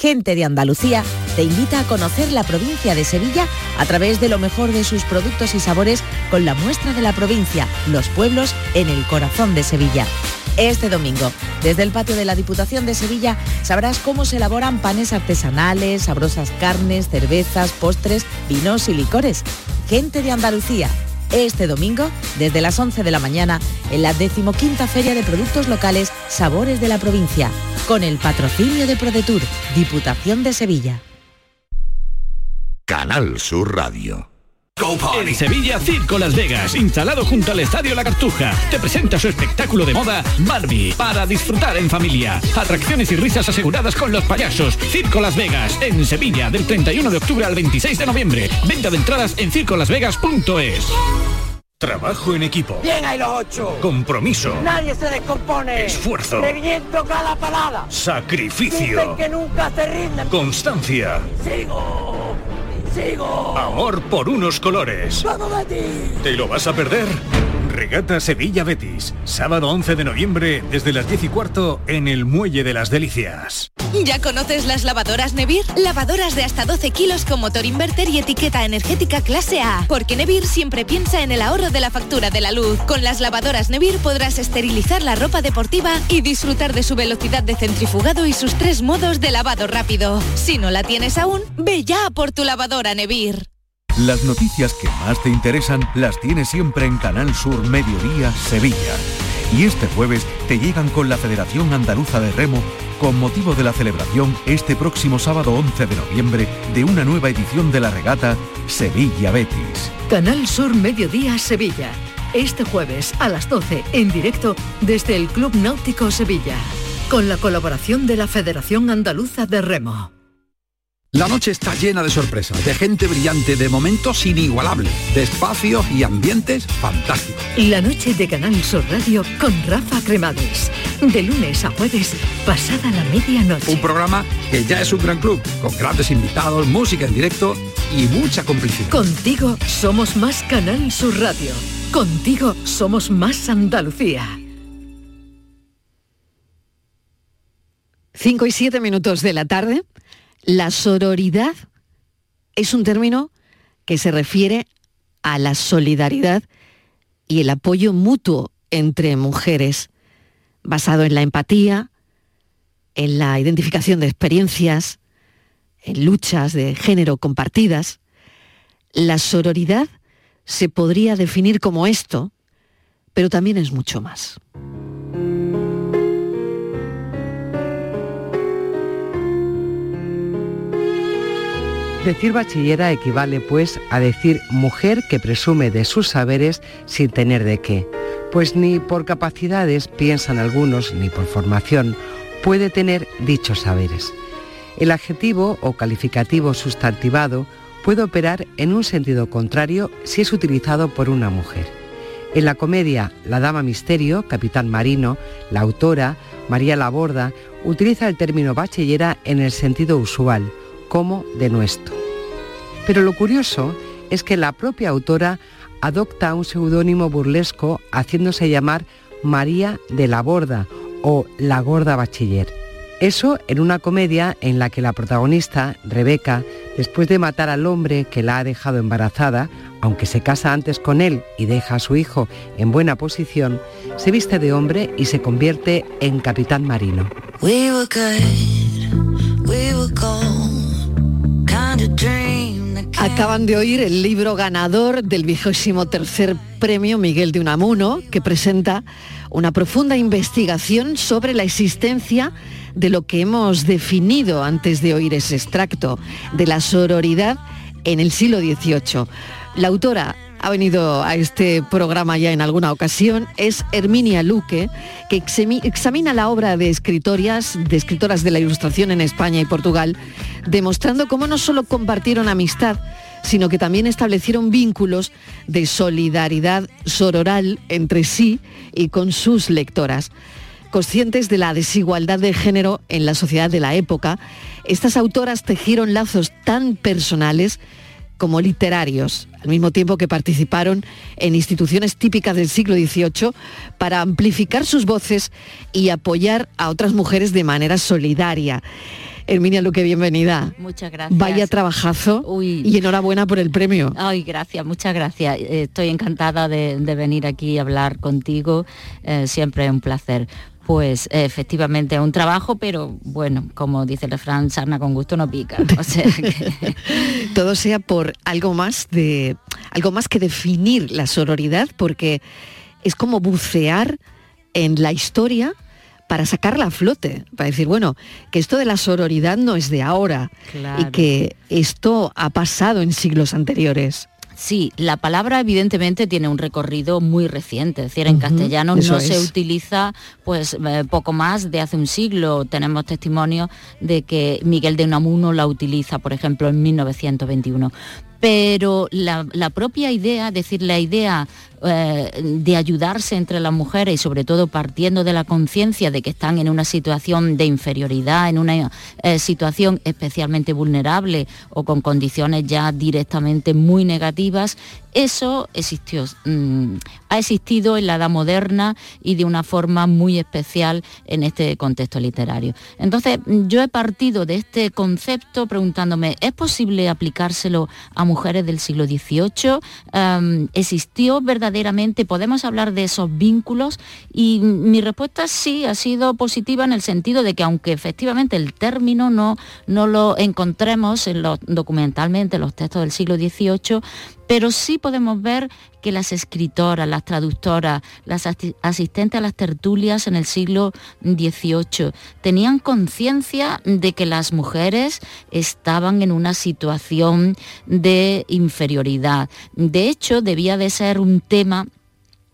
Gente de Andalucía te invita a conocer la provincia de Sevilla a través de lo mejor de sus productos y sabores con la muestra de la provincia, los pueblos en el corazón de Sevilla. Este domingo, desde el patio de la Diputación de Sevilla, sabrás cómo se elaboran panes artesanales, sabrosas carnes, cervezas, postres, vinos y licores. Gente de Andalucía, este domingo, desde las 11 de la mañana, en la decimoquinta Feria de Productos Locales Sabores de la Provincia, con el patrocinio de ProDetour, Diputación de Sevilla. Canal Sur Radio. En Sevilla, Circo Las Vegas, instalado junto al Estadio La Cartuja, te presenta su espectáculo de moda Barbie, para disfrutar en familia. Atracciones y risas aseguradas con los payasos. Circo Las Vegas, en Sevilla, del 31 de octubre al 26 de noviembre. Venta de entradas en circolasvegas.es. Trabajo en equipo. Bien hay los ocho. Compromiso. Nadie se descompone. Esfuerzo. Reviento cada parada. Sacrificio. Dicen que nunca se rinden. Constancia. Sigo. Sigo. Amor por unos colores. ¡Vamos, Betis! ¿Te lo vas a perder? Regata Sevilla Betis, sábado 11 de noviembre desde las 10 y cuarto en el Muelle de las Delicias. ¿Ya conoces las lavadoras Nevir? Lavadoras de hasta 12 kilos con motor inverter y etiqueta energética clase A. Porque Nevir siempre piensa en el ahorro de la factura de la luz. Con las lavadoras Nevir podrás esterilizar la ropa deportiva y disfrutar de su velocidad de centrifugado y sus tres modos de lavado rápido. Si no la tienes aún, ve ya por tu lavadora Nevir. Las noticias que más te interesan las tienes siempre en Canal Sur Mediodía Sevilla. Y este jueves te llegan con la Federación Andaluza de Remo con motivo de la celebración este próximo sábado 11 de noviembre de una nueva edición de la regata Sevilla Betis. Canal Sur Mediodía Sevilla. Este jueves a las 12 en directo desde el Club Náutico Sevilla. Con la colaboración de la Federación Andaluza de Remo. La noche está llena de sorpresas, de gente brillante, de momentos inigualables, de espacios y ambientes fantásticos. La noche de Canal Sur Radio con Rafa Cremades. De lunes a jueves, pasada la medianoche. Un programa que ya es un gran club, con grandes invitados, música en directo y mucha complicidad. Contigo somos más Canal Sur Radio. Contigo somos más Andalucía. 5 y 7 minutos de la tarde. La sororidad es un término que se refiere a la solidaridad y el apoyo mutuo entre mujeres, basado en la empatía, en la identificación de experiencias, en luchas de género compartidas. La sororidad se podría definir como esto, pero también es mucho más. Decir bachillera equivale, pues, a decir mujer que presume de sus saberes sin tener de qué. Pues ni por capacidades, piensan algunos, ni por formación, puede tener dichos saberes. El adjetivo o calificativo sustantivado puede operar en un sentido contrario si es utilizado por una mujer. En la comedia La Dama Misterio, Capitán Marino, la autora, María Laborda, utiliza el término bachillera en el sentido usual, como de nuestro. Pero lo curioso es que la propia autora adopta un seudónimo burlesco haciéndose llamar María de la Borda o La Gorda Bachiller. Eso en una comedia en la que la protagonista, Rebeca, después de matar al hombre que la ha dejado embarazada, aunque se casa antes con él y deja a su hijo en buena posición, se viste de hombre y se convierte en capitán marino. Acaban de oír el libro ganador del vigésimo tercer premio Miguel de Unamuno, que presenta una profunda investigación sobre la existencia de lo que hemos definido antes de oír ese extracto, de la sororidad en el siglo XVIII. La autora ha venido a este programa ya en alguna ocasión, es Herminia Luque, que examina la obra de escritoras, de escritoras de la ilustración en España y Portugal, demostrando cómo no solo compartieron amistad, sino que también establecieron vínculos de solidaridad sororal entre sí y con sus lectoras. Conscientes de la desigualdad de género en la sociedad de la época, estas autoras tejieron lazos tan personales como literarios, al mismo tiempo que participaron en instituciones típicas del siglo XVIII para amplificar sus voces y apoyar a otras mujeres de manera solidaria. Herminia Luque, bienvenida. Muchas gracias. Vaya trabajazo y enhorabuena por el premio. Ay, gracias, muchas gracias. Eh, estoy encantada de, venir aquí a hablar contigo. Eh, siempre es un placer pues efectivamente es un trabajo, pero bueno, como dice el refrán, sarna con gusto no pica. O sea Todo sea por algo más de algo más que definir la sororidad, porque es como bucear en la historia para sacarla a flote, para decir, bueno, que esto de la sororidad no es de ahora y que esto ha pasado en siglos anteriores. Sí, la palabra evidentemente tiene un recorrido muy reciente, es decir, en castellano no se utiliza pues eh, poco más de hace un siglo. Tenemos testimonio de que Miguel de Unamuno la utiliza, por ejemplo, en 1921 pero la, propia idea, es decir, la idea eh, de ayudarse entre las mujeres y sobre todo partiendo de la conciencia de que están en una situación de inferioridad, en una eh, situación especialmente vulnerable o con condiciones ya directamente muy negativas, eso existió, mm, ha existido en la edad moderna y de una forma muy especial en este contexto literario. Entonces, yo he partido de este concepto preguntándome, ¿es posible aplicárselo a mujeres del siglo XVIII? ¿Existió verdaderamente? ¿Podemos hablar de esos vínculos? Y mi respuesta sí ha sido positiva en el sentido de que aunque efectivamente el término no, no lo encontremos en los, documentalmente en los textos del siglo XVIII, pero sí podemos ver que las escritoras, las traductoras, las asistentes a las tertulias en el siglo XVIII tenían conciencia de que las mujeres estaban en una situación de inferioridad. De hecho, debía de ser un tema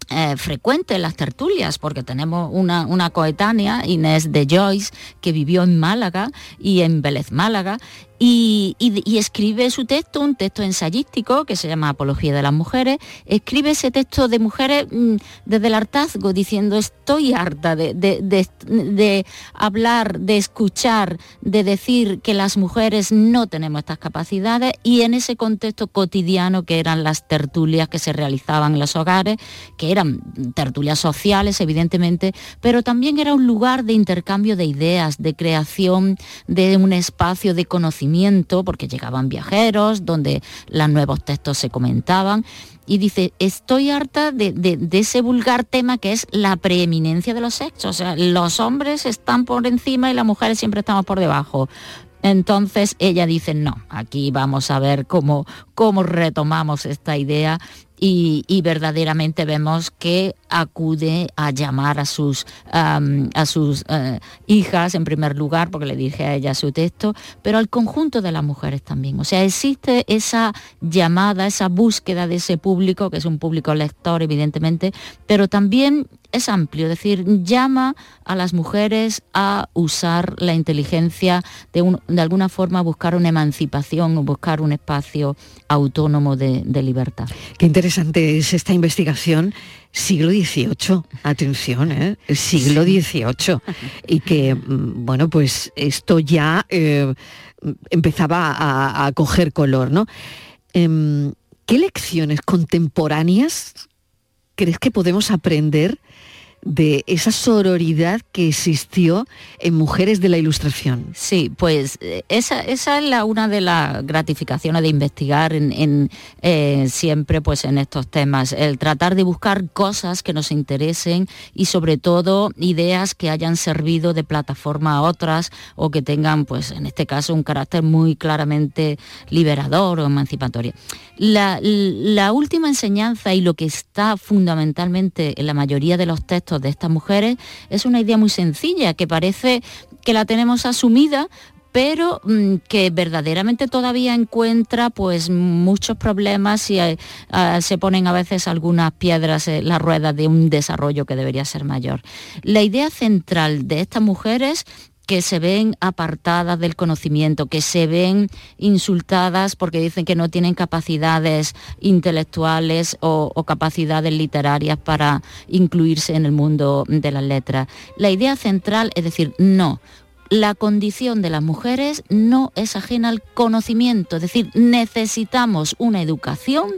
eh, frecuente en las tertulias, porque tenemos una, una, coetánea, Inés de Joyce, que vivió en Málaga y en Vélez Málaga, y, escribe su texto, un texto ensayístico que se llama Apología de las Mujeres, escribe ese texto de mujeres mm, desde el hartazgo, diciendo estoy harta de, hablar, de escuchar, de decir que las mujeres no tenemos estas capacidades y en ese contexto cotidiano que eran las tertulias que se realizaban en los hogares, que eran tertulias sociales evidentemente, pero también era un lugar de intercambio de ideas, de creación de un espacio de conocimiento porque llegaban viajeros, donde los nuevos textos se comentaban. Y dice, estoy harta de, ese vulgar tema que es la preeminencia de los sexos. O sea, los hombres están por encima y las mujeres siempre estamos por debajo. Entonces ella dice, no, aquí vamos a ver cómo, cómo retomamos esta idea y, verdaderamente vemos que acude a llamar a sus, a sus eh, hijas en primer lugar, porque le dije a ella su texto, pero al conjunto de las mujeres también. O sea, existe esa llamada, esa búsqueda de ese público, que es un público lector evidentemente, pero también es amplio, es decir, llama a las mujeres a usar la inteligencia de, de alguna forma buscar una emancipación o buscar un espacio autónomo de, libertad. Qué interesante es esta investigación. Siglo XVIII, atención, ¿eh? siglo XVIII. Y que, mm, bueno, pues esto ya eh, empezaba a, coger color, ¿no? Em, ¿Qué lecciones contemporáneas crees que podemos aprender de esa sororidad que existió en mujeres de la ilustración. Sí, pues eh, esa, esa es la, una de las gratificaciones de investigar en, eh, siempre pues, en estos temas, el tratar de buscar cosas que nos interesen y sobre todo ideas que hayan servido de plataforma a otras o que tengan, pues en este caso, un carácter muy claramente liberador o emancipatorio. La, la última enseñanza y lo que está fundamentalmente en la mayoría de los textos de estas mujeres es una idea muy sencilla que parece que la tenemos asumida, pero mm, que verdaderamente todavía encuentra pues muchos problemas y eh, se ponen a veces algunas piedras en la rueda de un desarrollo que debería ser mayor. La idea central de estas mujeres que se ven apartadas del conocimiento, que se ven insultadas porque dicen que no tienen capacidades intelectuales o, capacidades literarias para incluirse en el mundo de las letras. La idea central es decir, no, la condición de las mujeres no es ajena al conocimiento, es decir, necesitamos una educación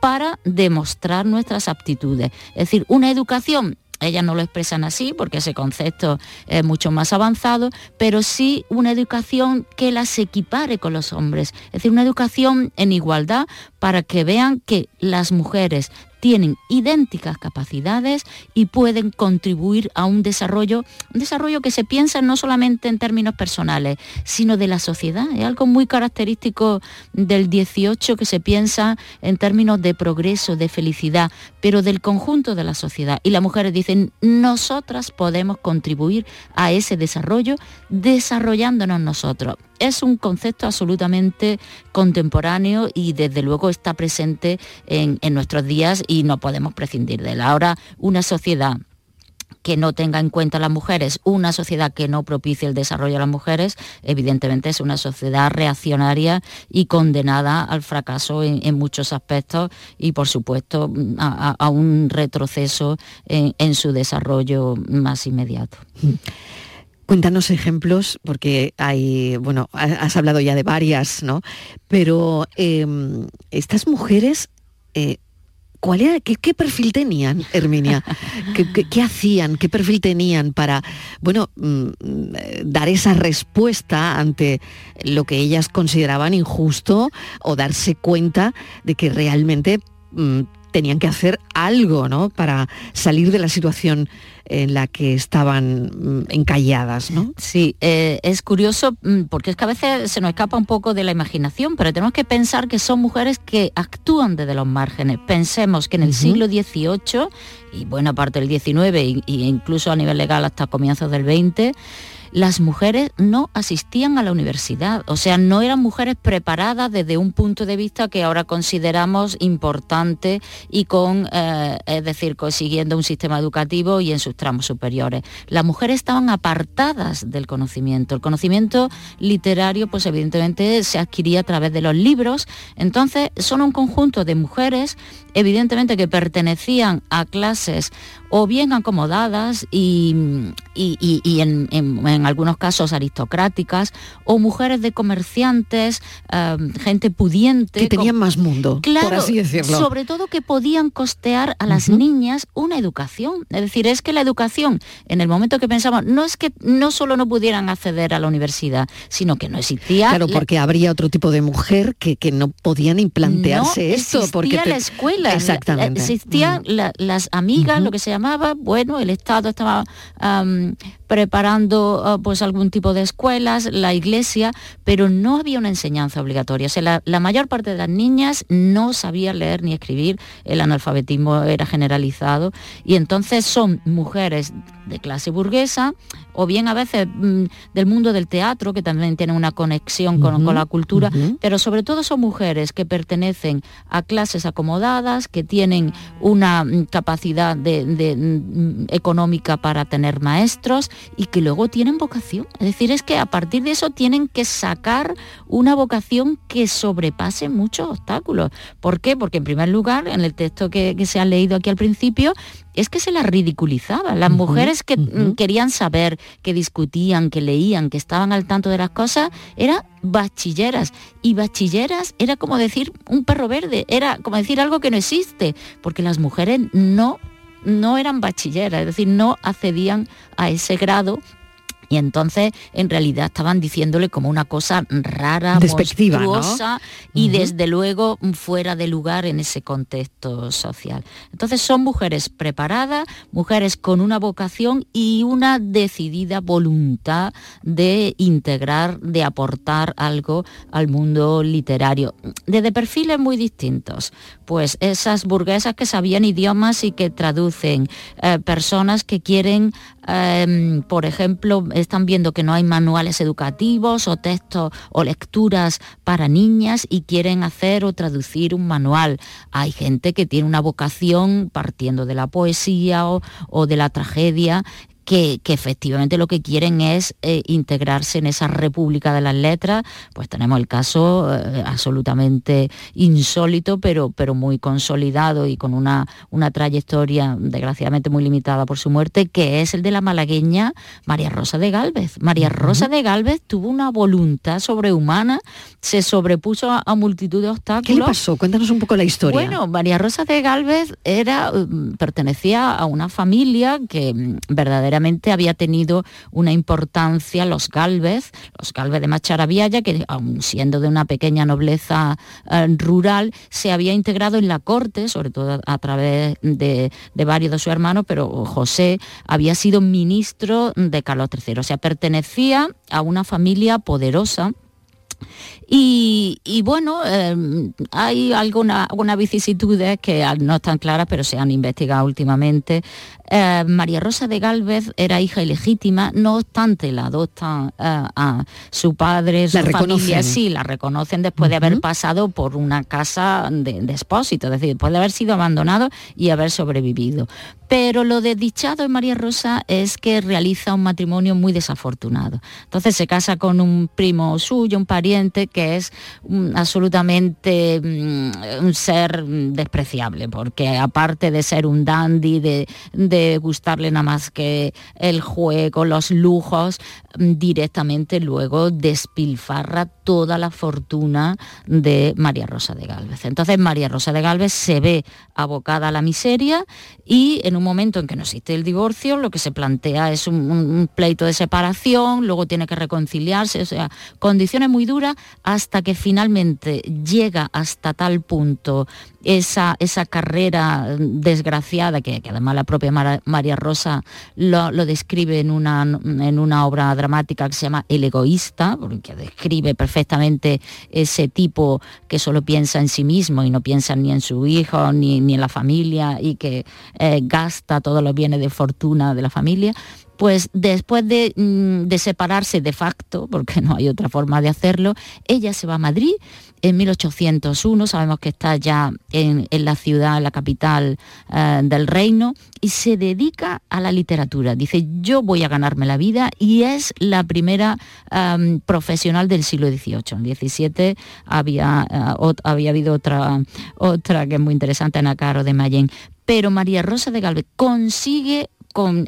para demostrar nuestras aptitudes. Es decir, una educación ellas no lo expresan así porque ese concepto es mucho más avanzado, pero sí una educación que las equipare con los hombres, es decir, una educación en igualdad para que vean que las mujeres tienen idénticas capacidades y pueden contribuir a un desarrollo, un desarrollo que se piensa no solamente en términos personales, sino de la sociedad. Es algo muy característico del 18 que se piensa en términos de progreso, de felicidad, pero del conjunto de la sociedad. Y las mujeres dicen, nosotras podemos contribuir a ese desarrollo desarrollándonos nosotros es un concepto absolutamente contemporáneo y desde luego está presente en, nuestros días y no podemos prescindir de él. Ahora, una sociedad que no tenga en cuenta a las mujeres, una sociedad que no propicie el desarrollo de las mujeres, evidentemente es una sociedad reaccionaria y condenada al fracaso en, muchos aspectos y por supuesto a, un retroceso en, en, su desarrollo más inmediato. Cuéntanos ejemplos, porque hay, bueno, has hablado ya de varias, ¿no? Pero em, estas mujeres, eh, ¿cuál era, qué, perfil tenían, Herminia? ¿Qué, hacían? ¿Qué perfil tenían para, bueno, mm, dar esa respuesta ante lo que ellas consideraban injusto o darse cuenta de que realmente mm, tenían que hacer algo, ¿no? Para salir de la situación en la que estaban mm, encalladas, ¿no? Sí, eh, es curioso mm, porque es que a veces se nos escapa un poco de la imaginación, pero tenemos que pensar que son mujeres que actúan desde los márgenes. Pensemos que en el siglo XVIII y buena parte del XIX e incluso a nivel legal hasta comienzos del XX, las mujeres no asistían a la universidad, o sea, no eran mujeres preparadas desde un punto de vista que ahora consideramos importante y con, eh, es decir, consiguiendo un sistema educativo y en sus tramos superiores. Las mujeres estaban apartadas del conocimiento. El conocimiento literario, pues evidentemente se adquiría a través de los libros. Entonces, son un conjunto de mujeres, evidentemente que pertenecían a clases o bien acomodadas y, en, algunos casos aristocráticas, o mujeres de comerciantes, em, gente pudiente. Que tenían más mundo, claro, por así decirlo. Sobre todo que podían costear a las niñas una educación. Es decir, es que la educación, en el momento que pensamos, no es que no solo no pudieran acceder a la universidad, sino que no existía... Claro, porque habría otro tipo de mujer que, que no podían implantearse esto. Porque la escuela, Exactamente. existían las amigas, lo que bueno, el Estado estaba preparando ah, pues algún tipo de escuelas, la iglesia, pero no había una enseñanza obligatoria. O sea, la, mayor parte de las niñas no sabía leer ni escribir, el analfabetismo era generalizado y entonces son mujeres de clase burguesa o bien a veces mm, del mundo del teatro, que también tiene una conexión con, la cultura, pero sobre todo son mujeres que pertenecen a clases acomodadas, que tienen una mm, capacidad de, mm, económica para tener maestros y que luego tienen vocación. Es decir, es que a partir de eso tienen que sacar una vocación que sobrepase muchos obstáculos. ¿Por qué? Porque en primer lugar, en el texto que, se ha leído aquí al principio, es que se las ridiculizaba. Las mujeres que mm, querían saber, que discutían, que leían, que estaban al tanto de las cosas, eran bachilleras. Y bachilleras era como decir un perro verde, era como decir algo que no existe, porque las mujeres no no eran bachilleras, es decir, no accedían a ese grado y entonces en realidad estaban diciéndole como una cosa rara, Despectiva, monstruosa y desde luego fuera de lugar en ese contexto social. Entonces son mujeres preparadas, mujeres con una vocación y una decidida voluntad de integrar, de aportar algo al mundo literario. Desde perfiles muy distintos, pues esas burguesas que sabían idiomas y que traducen, eh, personas que quieren, em, por ejemplo, están viendo que no hay manuales educativos o textos o lecturas para niñas y quieren hacer o traducir un manual. Hay gente que tiene una vocación partiendo de la poesía o de la tragedia que, efectivamente lo que quieren es eh, integrarse en esa República de las Letras, pues tenemos el caso eh, absolutamente insólito, pero, pero muy consolidado y con una, una trayectoria desgraciadamente muy limitada por su muerte, que es el de la malagueña María Rosa de Galvez. María Rosa de Galvez tuvo una voluntad sobrehumana, se sobrepuso a, multitud de obstáculos. ¿Qué le pasó? Cuéntanos un poco la historia. Bueno, María Rosa de Galvez era, mm, pertenecía a una familia que mm, había tenido una importancia los Galvez, los Galvez de Macharabiaya, que aun siendo de una pequeña nobleza eh, rural, se había integrado en la corte, sobre todo a, través de, de, varios de sus hermanos, pero José había sido ministro de Carlos III, o sea, pertenecía a una familia poderosa y, bueno, em, hay algunas alguna vicisitudes que no están claras, pero se han investigado últimamente. Eh, María Rosa de Galvez era hija ilegítima, no obstante la adoptan eh, a su padre, su familia, sí, la reconocen después de haber pasado por una casa de, de, expósito, es decir, después de haber sido abandonado y haber sobrevivido. Pero lo desdichado en María Rosa es que realiza un matrimonio muy desafortunado. Entonces se casa con un primo suyo, un pariente, que es absolutamente mm, un ser despreciable, porque aparte de ser un dandy, de, gustarle nada más que el juego, los lujos, mm, directamente luego despilfarra toda la fortuna de María Rosa de Galvez. Entonces María Rosa de Galvez se ve abocada a la miseria y en un momento en que no existe el divorcio, lo que se plantea es un, un pleito de separación, luego tiene que reconciliarse, o sea, condiciones muy duras hasta que finalmente llega hasta tal punto esa, esa carrera desgraciada, que, además la propia María Rosa lo, describe en una, en una obra dramática que se llama El egoísta, porque describe perfectamente ese tipo que solo piensa en sí mismo y no piensa ni en su hijo ni, en la familia y que eh, gasta todos los bienes de fortuna de la familia, pues después mm, de, separarse de facto, porque no hay otra forma de hacerlo, ella se va a Madrid en 1801, sabemos que está ya en, la ciudad, en la capital eh, del reino, y se dedica a la literatura. Dice, yo voy a ganarme la vida y es la primera profesional del siglo XVIII. En el XVII había, eh, había habido otra, otra que es muy interesante, Ana Caro de Mayen. Pero María Rosa de Galvez consigue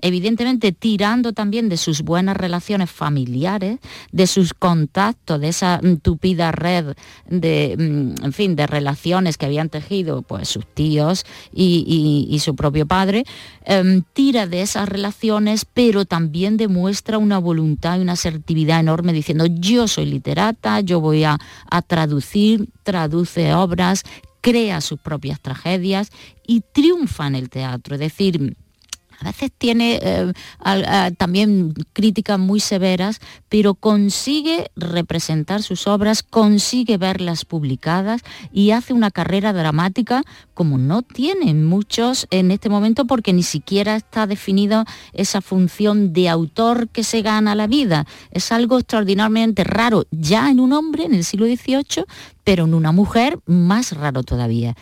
evidentemente tirando también de sus buenas relaciones familiares, de sus contactos, de esa mm, tupida red de, mm, en fin, de relaciones que habían tejido pues, sus tíos y, su propio padre, em, tira de esas relaciones, pero también demuestra una voluntad y una asertividad enorme diciendo yo soy literata, yo voy a, a traducir, traduce obras, crea sus propias tragedias y triunfa en el teatro. Es decir, a veces tiene eh, también críticas muy severas, pero consigue representar sus obras, consigue verlas publicadas y hace una carrera dramática como no tienen muchos en este momento porque ni siquiera está definida esa función de autor que se gana la vida. Es algo extraordinariamente raro ya en un hombre en el siglo XVIII, pero en una mujer más raro todavía.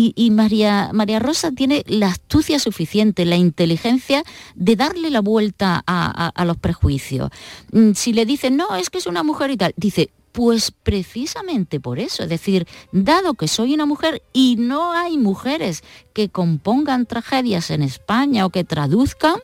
Y, María, María Rosa tiene la astucia suficiente, la inteligencia de darle la vuelta a, los prejuicios. Mm, si le dicen, no, es que es una mujer y tal, dice, pues precisamente por eso, es decir, dado que soy una mujer y no hay mujeres que compongan tragedias en España o que traduzcan,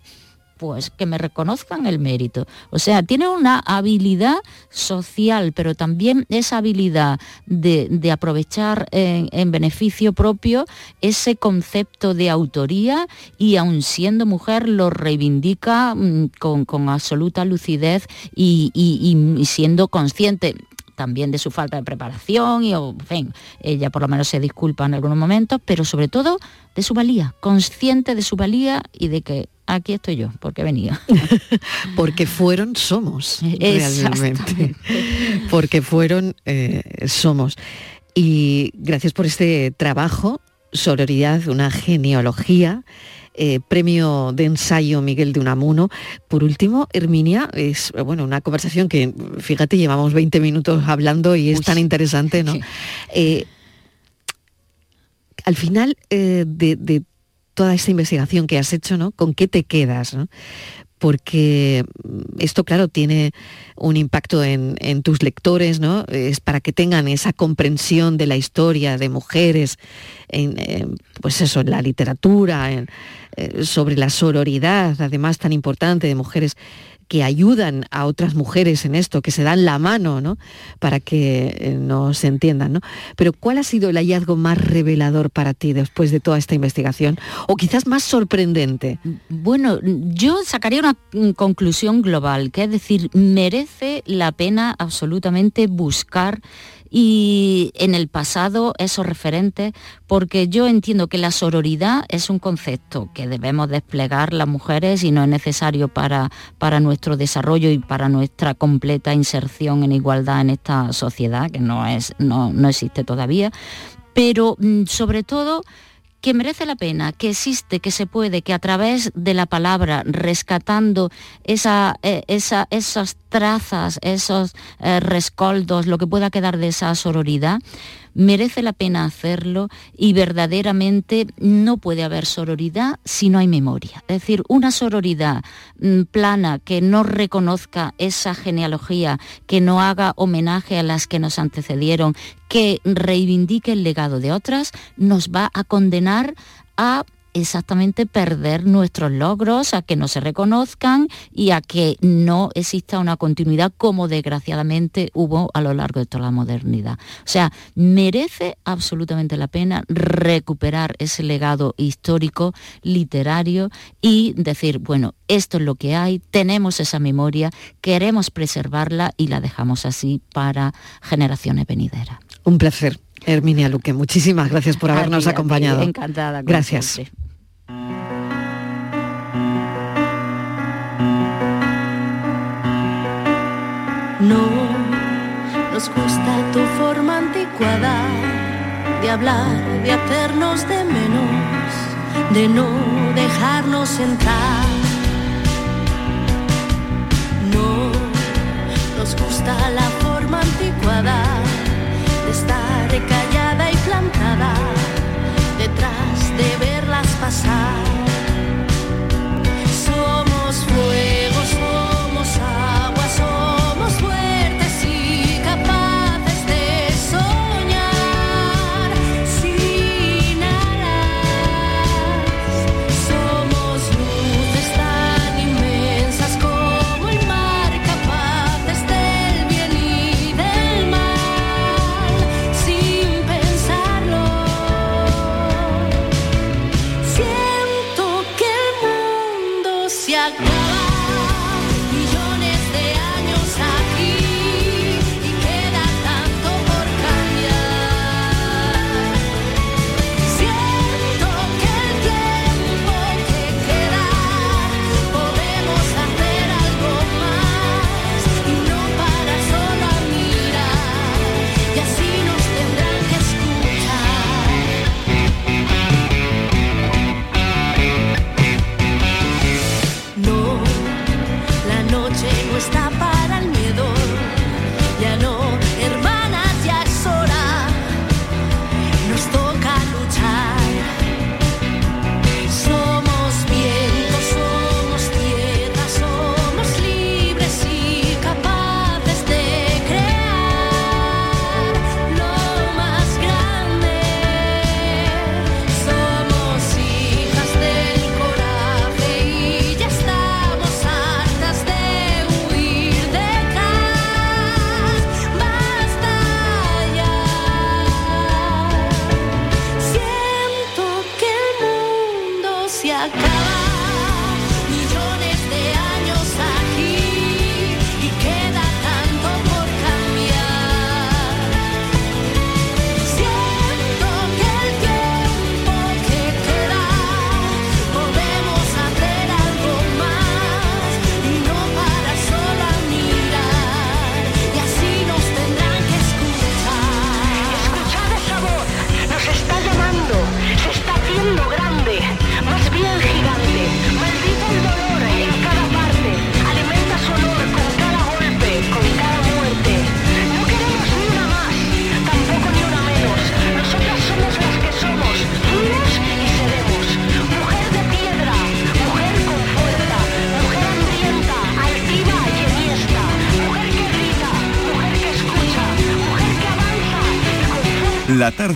pues que me reconozcan el mérito. O sea, tiene una habilidad social, pero también esa habilidad de, aprovechar en, beneficio propio ese concepto de autoría y aun siendo mujer lo reivindica mm, con, absoluta lucidez y, y siendo consciente también de su falta de preparación y, en fin, ella por lo menos se disculpa en algunos momentos, pero sobre todo de su valía, consciente de su valía y de que aquí estoy yo, porque venía. porque fueron, somos, realmente. Porque fueron, eh, somos. Y gracias por este trabajo sororidad, una genealogía. Eh, premio de ensayo Miguel de Unamuno. Por último, Herminia, es bueno, una conversación que, fíjate, llevamos 20 minutos hablando y es tan interesante, ¿no? Eh, al final de, de, toda esta investigación que has hecho, ¿no? ¿Con qué te quedas? ¿no? Porque esto, claro, tiene un impacto en, tus lectores, ¿no? Es para que tengan esa comprensión de la historia de mujeres, pues eso, en la literatura, eh, sobre la sororidad, además tan importante de mujeres que ayudan a otras mujeres en esto, que se dan la mano, ¿no? Para que eh, nos entiendan, ¿no? Pero ¿cuál ha sido el hallazgo más revelador para ti después de toda esta investigación? O quizás más sorprendente. Bueno, yo sacaría una mm, conclusión global, que es decir, merece la pena absolutamente buscar y en el pasado esos referentes, porque yo entiendo que la sororidad es un concepto que debemos desplegar las mujeres y no es necesario para, para nuestro desarrollo y para nuestra completa inserción en igualdad en esta sociedad, que no, es, no, no existe todavía, pero mm, sobre todo que merece la pena, que existe, que se puede, que a través de la palabra, rescatando esa, eh, esa, esas trazas, esos eh, rescoldos, lo que pueda quedar de esa sororidad, merece la pena hacerlo y verdaderamente no puede haber sororidad si no hay memoria. Es decir, una sororidad mm, plana que no reconozca esa genealogía, que no haga homenaje a las que nos antecedieron, que reivindique el legado de otras, nos va a condenar a exactamente perder nuestros logros, a que no se reconozcan y a que no exista una continuidad como desgraciadamente hubo a lo largo de toda la modernidad. O sea, merece absolutamente la pena recuperar ese legado histórico, literario y decir, bueno, esto es lo que hay, tenemos esa memoria, queremos preservarla y la dejamos así para generaciones venideras. Un placer. Herminia Luque, muchísimas gracias por habernos acompañado. encantada. Gracias. No nos gusta tu forma anticuada de hablar, de hacernos de menos, de no dejarnos entrar. No nos gusta la forma anticuada de estar callada y plantada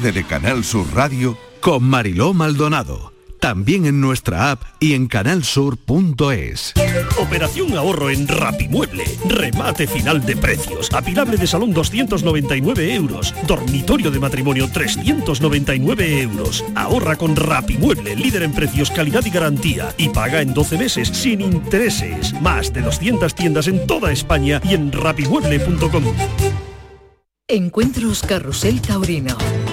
tarde de Canal Sur Radio con Mariló Maldonado. También en nuestra app y en canalsur.es. Operación ahorro en Rapimueble. Remate final de precios. Apilable de salón 299 euros. Dormitorio de matrimonio 399 euros. Ahorra con Rapimueble, líder en precios, calidad y garantía. Y paga en 12 meses sin intereses. Más de 200 tiendas en toda España y en rapimueble.com. Encuentros Carrusel Taurino.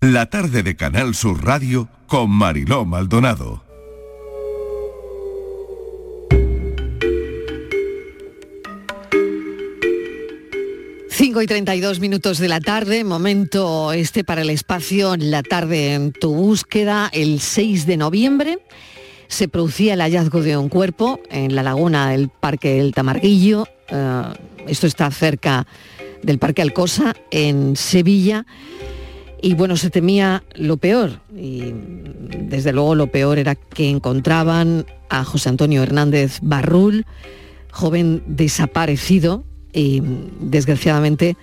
La tarde de Canal Sur Radio con Mariló Maldonado. Cinco y 32 minutos de la tarde, momento este para el espacio La tarde en tu búsqueda, el 6 de noviembre. Se producía el hallazgo de un cuerpo en la laguna del Parque del Tamarguillo. eh, esto está cerca del Parque Alcosa, en Sevilla. Y bueno, se temía lo peor. Y desde luego lo peor era que encontraban a José Antonio Hernández Barrul, joven desaparecido. Y desgraciadamente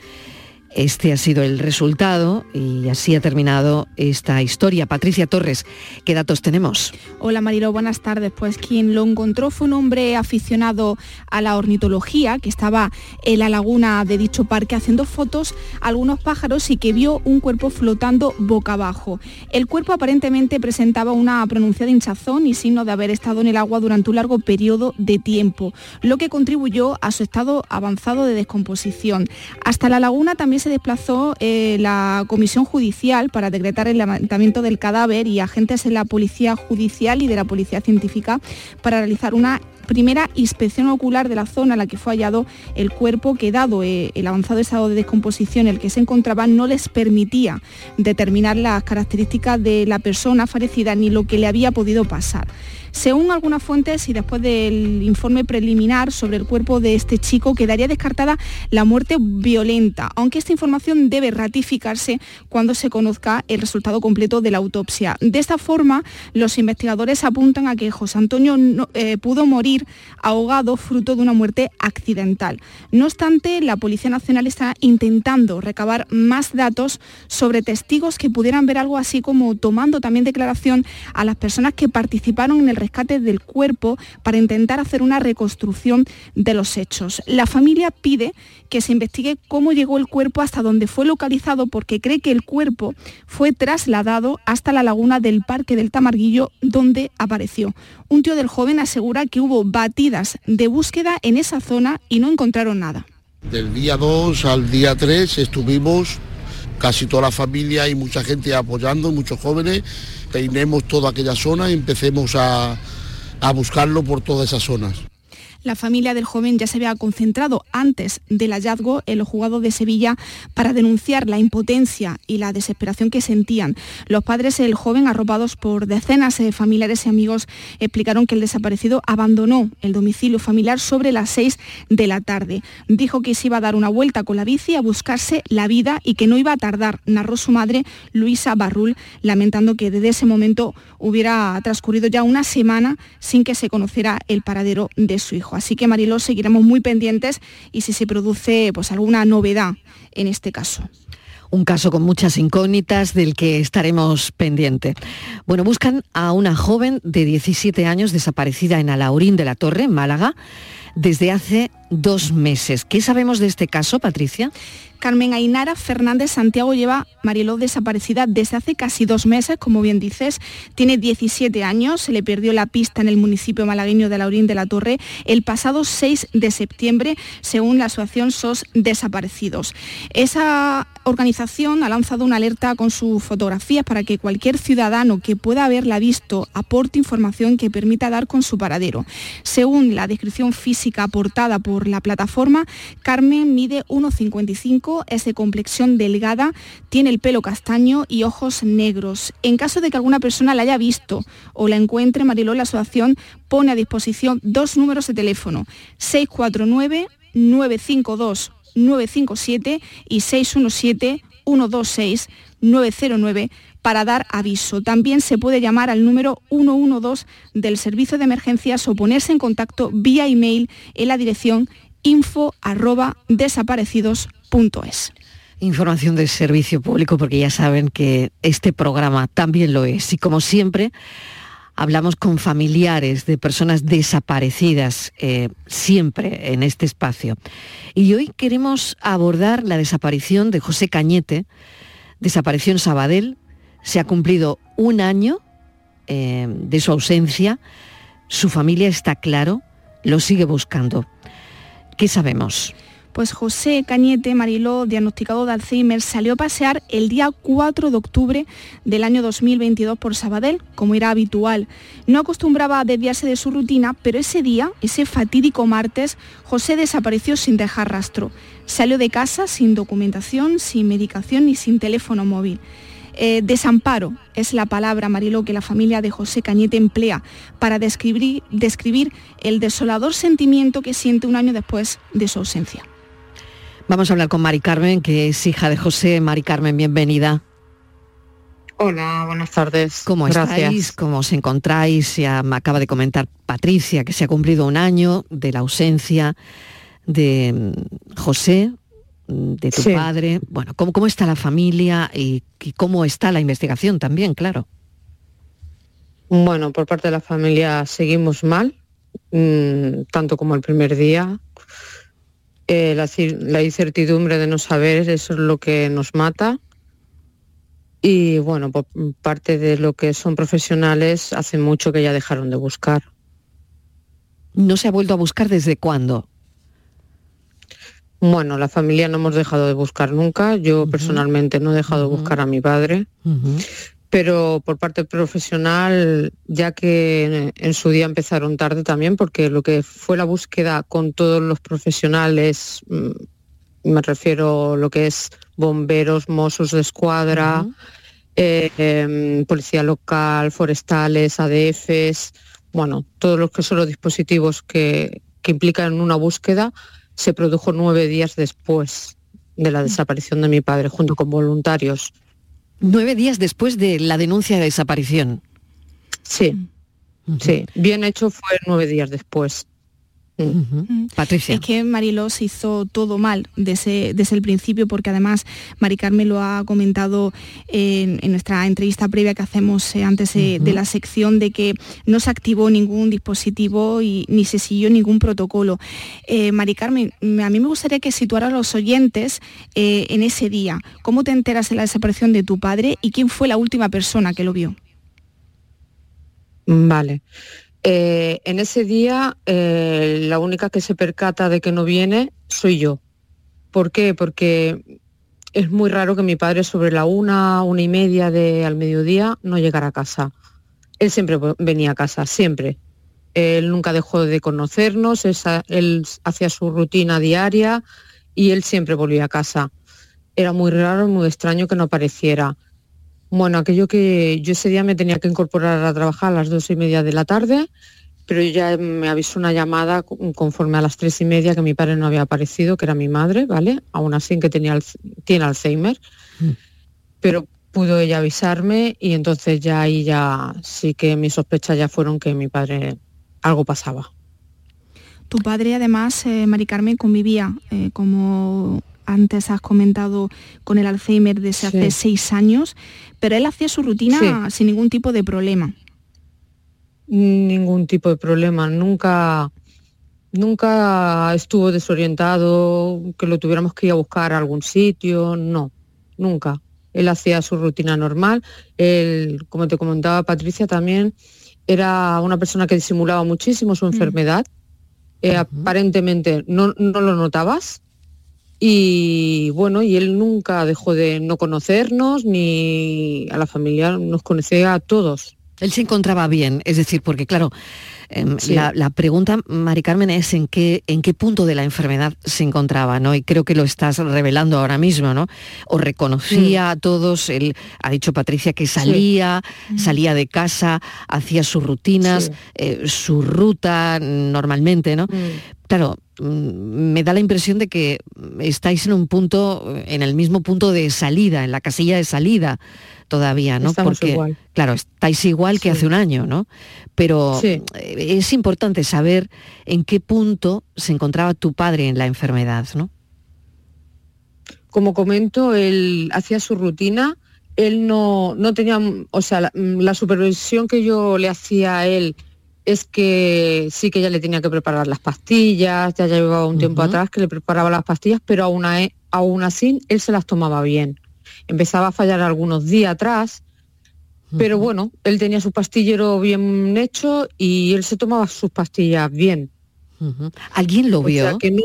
este ha sido el resultado y así ha terminado esta historia. Patricia Torres, ¿qué datos tenemos? Hola Marilo, buenas tardes. Pues quien lo encontró fue un hombre aficionado a la ornitología que estaba en la laguna de dicho parque haciendo fotos algunos pájaros y que vio un cuerpo flotando boca abajo. El cuerpo aparentemente presentaba una pronunciada hinchazón y signo de haber estado en el agua durante un largo periodo de tiempo, lo que contribuyó a su estado avanzado de descomposición. Hasta la laguna también se desplazó eh, la comisión judicial para decretar el levantamiento del cadáver y agentes de la policía judicial y de la policía científica para realizar una primera inspección ocular de la zona en la que fue hallado el cuerpo que dado eh, el avanzado estado de descomposición en el que se encontraba no les permitía determinar las características de la persona fallecida ni lo que le había podido pasar. Según algunas fuentes y después del informe preliminar sobre el cuerpo de este chico, quedaría descartada la muerte violenta, aunque esta información debe ratificarse cuando se conozca el resultado completo de la autopsia. De esta forma, los investigadores apuntan a que José Antonio no- eh, pudo morir ahogado fruto de una muerte accidental. No obstante, la Policía Nacional está intentando recabar más datos sobre testigos que pudieran ver algo así como tomando también declaración a las personas que participaron en el rescate del cuerpo para intentar hacer una reconstrucción de los hechos. La familia pide que se investigue cómo llegó el cuerpo hasta donde fue localizado porque cree que el cuerpo fue trasladado hasta la laguna del Parque del Tamarguillo donde apareció. Un tío del joven asegura que hubo batidas de búsqueda en esa zona y no encontraron nada. Del día 2 al día 3 estuvimos casi toda la familia y mucha gente apoyando, muchos jóvenes, peinemos toda aquella zona y empecemos a, a buscarlo por todas esas zonas. La familia del joven ya se había concentrado antes del hallazgo en los juzgados de Sevilla para denunciar la impotencia y la desesperación que sentían. Los padres del joven, arropados por decenas de familiares y amigos, explicaron que el desaparecido abandonó el domicilio familiar sobre las 6 de la tarde. Dijo que se iba a dar una vuelta con la bici a buscarse la vida y que no iba a tardar, narró su madre Luisa Barrul, lamentando que desde ese momento hubiera transcurrido ya una semana sin que se conociera el paradero de su hijo. Así que Mariló seguiremos muy pendientes y si se produce pues alguna novedad en este caso. Un caso con muchas incógnitas del que estaremos pendiente. Bueno, buscan a una joven de 17 años desaparecida en Alaurín de la Torre, en Málaga, desde hace dos meses. ¿Qué sabemos de este caso, Patricia? Carmen Ainara Fernández Santiago lleva Mariló desaparecida desde hace casi dos meses, como bien dices. Tiene 17 años, se le perdió la pista en el municipio malagueño de Laurín de la Torre el pasado 6 de septiembre, según la asociación SOS Desaparecidos. Esa organización ha lanzado una alerta con sus fotografías para que cualquier ciudadano que pueda haberla visto aporte información que permita dar con su paradero. Según la descripción física aportada por la plataforma, Carmen mide 1,55, es de complexión delgada, tiene el pelo castaño y ojos negros. En caso de que alguna persona la haya visto o la encuentre, Mariló, la asociación pone a disposición dos números de teléfono, 649 952 957 y 617 126 909 para dar aviso. También se puede llamar al número 112 del servicio de emergencias o ponerse en contacto vía email en la dirección info arroba desaparecidos.es. Información del servicio público porque ya saben que este programa también lo es y como siempre hablamos con familiares de personas desaparecidas eh, siempre en este espacio. Y hoy queremos abordar la desaparición de José Cañete, desapareció en Sabadell, se ha cumplido un año eh, de su ausencia, su familia está claro, lo sigue buscando. ¿Qué sabemos? Pues José Cañete Mariló, diagnosticado de Alzheimer, salió a pasear el día 4 de octubre del año 2022 por Sabadell, como era habitual. No acostumbraba a desviarse de su rutina, pero ese día, ese fatídico martes, José desapareció sin dejar rastro. Salió de casa sin documentación, sin medicación ni sin teléfono móvil. Eh, desamparo es la palabra, Mariló, que la familia de José Cañete emplea para describir, describir el desolador sentimiento que siente un año después de su ausencia. Vamos a hablar con Mari Carmen, que es hija de José. Mari Carmen, bienvenida. Hola, buenas tardes. ¿Cómo Gracias. estáis? ¿Cómo os encontráis? Ya me acaba de comentar Patricia que se ha cumplido un año de la ausencia de mm, José, de tu Sí. padre. Bueno, ¿cómo, cómo está la familia y, y cómo está la investigación también, claro? Bueno, por parte de la familia seguimos mal, mm, tanto como el primer día. Eh, la incertidumbre de no saber, eso es lo que nos mata. Y bueno, por parte de lo que son profesionales, hace mucho que ya dejaron de buscar. ¿No se ha vuelto a buscar desde cuándo? Bueno, la familia no hemos dejado de buscar nunca. Yo personalmente no he dejado de buscar a mi padre. pero por parte profesional, ya que en su día empezaron tarde también, porque lo que fue la búsqueda con todos los profesionales, mm, me refiero lo que es bomberos, mozos de escuadra, eh, em, policía local, forestales, ADFs, bueno, todos los que son los dispositivos que, que implican una búsqueda, se produjo nueve días después de la desaparición de mi padre, junto con voluntarios. Nueve días después de la denuncia de desaparición. Sí, sí. Bien hecho fue nueve días después. Patricia. Es que Mariló se hizo todo mal desde, desde el principio, porque además Mari Carmen lo ha comentado en, en nuestra entrevista previa que hacemos eh, antes de la sección, de que no se activó ningún dispositivo y ni se siguió ningún protocolo. Eh, Mari Carmen, me- a mí me gustaría que situara a los oyentes eh, en ese día. ¿Cómo te enteras de la desaparición de tu padre y quién fue la última persona que lo vio? Vale. Eh, en ese día, eh, la única que se percata de que no viene soy yo. ¿Por qué? Porque es muy raro que mi padre sobre la una, una y media de al mediodía no llegara a casa. Él siempre venía a casa, siempre. Él nunca dejó de conocernos, él hacía su rutina diaria y él siempre volvía a casa. Era muy raro, muy extraño que no apareciera. Bueno, aquello que yo ese día me tenía que incorporar a trabajar a las dos y media de la tarde, pero ya me avisó una llamada con- conforme a las tres y media que mi padre no había aparecido, que era mi madre, ¿vale? Aún así que tenía, tiene Alzheimer, pero pudo ella avisarme y entonces ya ahí ya sí que mis sospechas ya fueron que mi padre algo pasaba. Tu padre además, eh, Mari Carmen, convivía, eh, como antes has comentado, con el Alzheimer desde hace seis años, pero él hacía su rutina sin ningún tipo de problema. Ningún tipo de problema, nunca, Nunca estuvo desorientado, que lo tuviéramos que ir a buscar a algún sitio, no, nunca. Él hacía su rutina normal. Él, como te comentaba Patricia, también era una persona que disimulaba muchísimo su enfermedad. Eh, Aparentemente no, no lo notabas. Y bueno, y él nunca dejó de no conocernos, ni a la familia, nos conocía a todos. Él se encontraba bien, es decir, porque claro, em, Sí. la, la pregunta, Mari Carmen, es en qué, en qué punto de la enfermedad se encontraba, ¿no? Y creo que lo estás revelando ahora mismo, ¿no? O reconocía a todos, él ha dicho Patricia que salía, salía de casa, hacía sus rutinas, eh, su ruta normalmente, ¿no? Claro, mm, me da la impresión de que estáis en un punto, en el mismo punto de salida, en la casilla de salida todavía, ¿no? Estamos Porque, igual. claro, estáis igual que hace un año, ¿no? Pero Sí. eh, es importante saber en qué punto se encontraba tu padre en la enfermedad, ¿no? como comento, él hacía su rutina, él no, no tenía, o sea, la, la supervisión que yo le hacía a él es que sí que ya le tenía que preparar las pastillas, ya llevaba un tiempo atrás que le preparaba las pastillas, pero aún, a- aún así él se las tomaba bien. Empezaba a fallar algunos días atrás, pero bueno, él tenía su pastillero bien hecho y él se tomaba sus pastillas bien. ¿Alguien lo O vio? que no-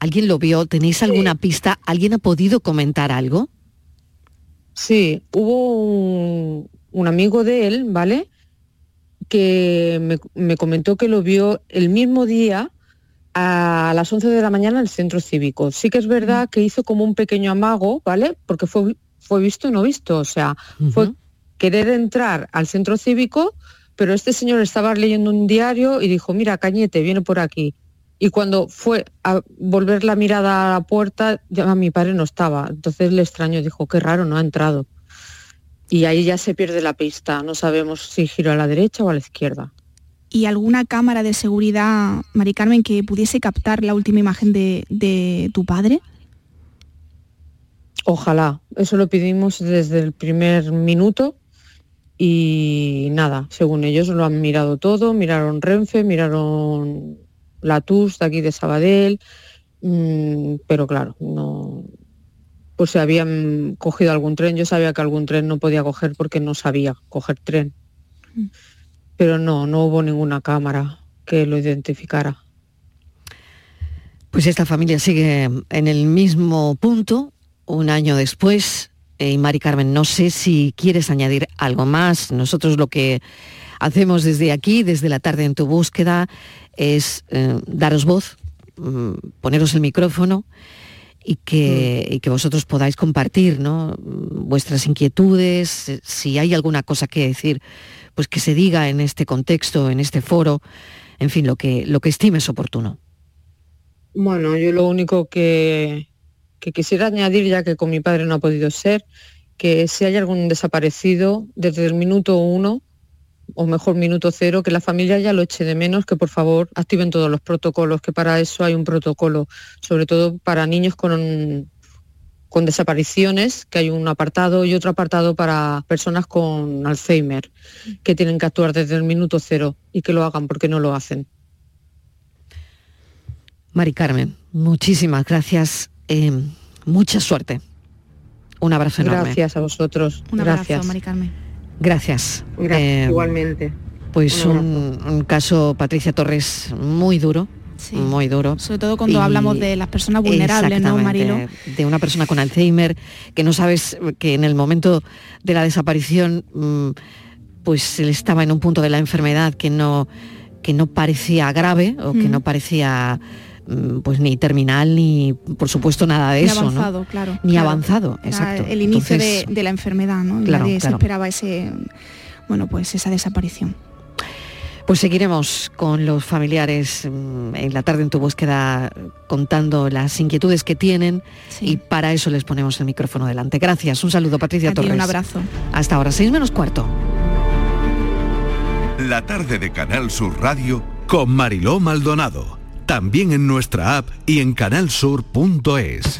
¿Alguien lo vio? ¿Tenéis alguna pista? ¿Alguien ha podido comentar algo? Sí, hubo un, un amigo de él, ¿vale? Que me, me comentó que lo vio el mismo día a las 11 de la mañana en el centro cívico. Sí que es verdad que hizo como un pequeño amago, ¿vale? Porque fue, fue visto y no visto. O sea, fue querer entrar al centro cívico, pero este señor estaba leyendo un diario y dijo, mira, Cañete, viene por aquí. Y cuando fue a volver la mirada a la puerta, ya mi padre no estaba. Entonces le extrañó, dijo, qué raro, no ha entrado. Y ahí ya se pierde la pista. No sabemos si giró a la derecha o a la izquierda. ¿Y alguna cámara de seguridad, Mari Carmen, que pudiese captar la última imagen de, de tu padre? Ojalá. Eso lo pedimos desde el primer minuto y nada, según ellos lo han mirado todo, miraron Renfe, miraron la TUS de aquí de Sabadell, mm, pero claro, no, pues se habían cogido algún tren, yo sabía que algún tren no podía coger porque no sabía coger tren, pero no, no hubo ninguna cámara que lo identificara. Pues esta familia sigue en el mismo punto, un año después. Eh, Y Mari Carmen, no sé si quieres añadir algo más. Nosotros lo que hacemos desde aquí, desde la tarde en tu búsqueda, es eh, daros voz, mm, poneros el micrófono y que, y que vosotros podáis compartir ¿no? Mm, vuestras inquietudes, eh, si hay alguna cosa que decir, pues que se diga en este contexto, en este foro, en fin, lo que, lo que estimes oportuno. Bueno, yo lo único que, que quisiera añadir, ya que con mi padre no ha podido ser, que si hay algún desaparecido desde el minuto uno, o mejor minuto cero, que la familia ya lo eche de menos, que por favor activen todos los protocolos, que para eso hay un protocolo, sobre todo para niños con, con desapariciones, que hay un apartado y otro apartado para personas con Alzheimer, que tienen que actuar desde el minuto cero y que lo hagan porque no lo hacen. Mari Carmen, muchísimas gracias. eh, mucha suerte. Un abrazo enorme. Gracias a vosotros. Un abrazo, Gracias. Mari Carmen. Gracias. Gracias, Eh, igualmente. Pues Un caso, Patricia Torres, muy duro. Muy duro. Sobre todo cuando Y- hablamos de las personas vulnerables, ¿no, Marilo? De una persona con Alzheimer, que no sabes que en el momento de la desaparición, mm, pues él estaba en un punto de la enfermedad que no, que no parecía grave o que no parecía pues ni terminal ni por supuesto nada de Ni eso, ¿no? avanzado, claro. Ni claro. avanzado, exacto. El inicio Entonces, de, de la enfermedad, ¿no? Y Claro, Nadie se claro. esperaba ese, bueno, pues esa desaparición. Pues seguiremos con los familiares mm, en la tarde en tu búsqueda contando las inquietudes que tienen y para eso les ponemos el micrófono delante. Gracias, un saludo Patricia A ti, Torres. un abrazo. Hasta ahora, seis menos cuarto. La tarde de Canal Sur Radio con Mariló Maldonado. También en nuestra app y en canalsur.es.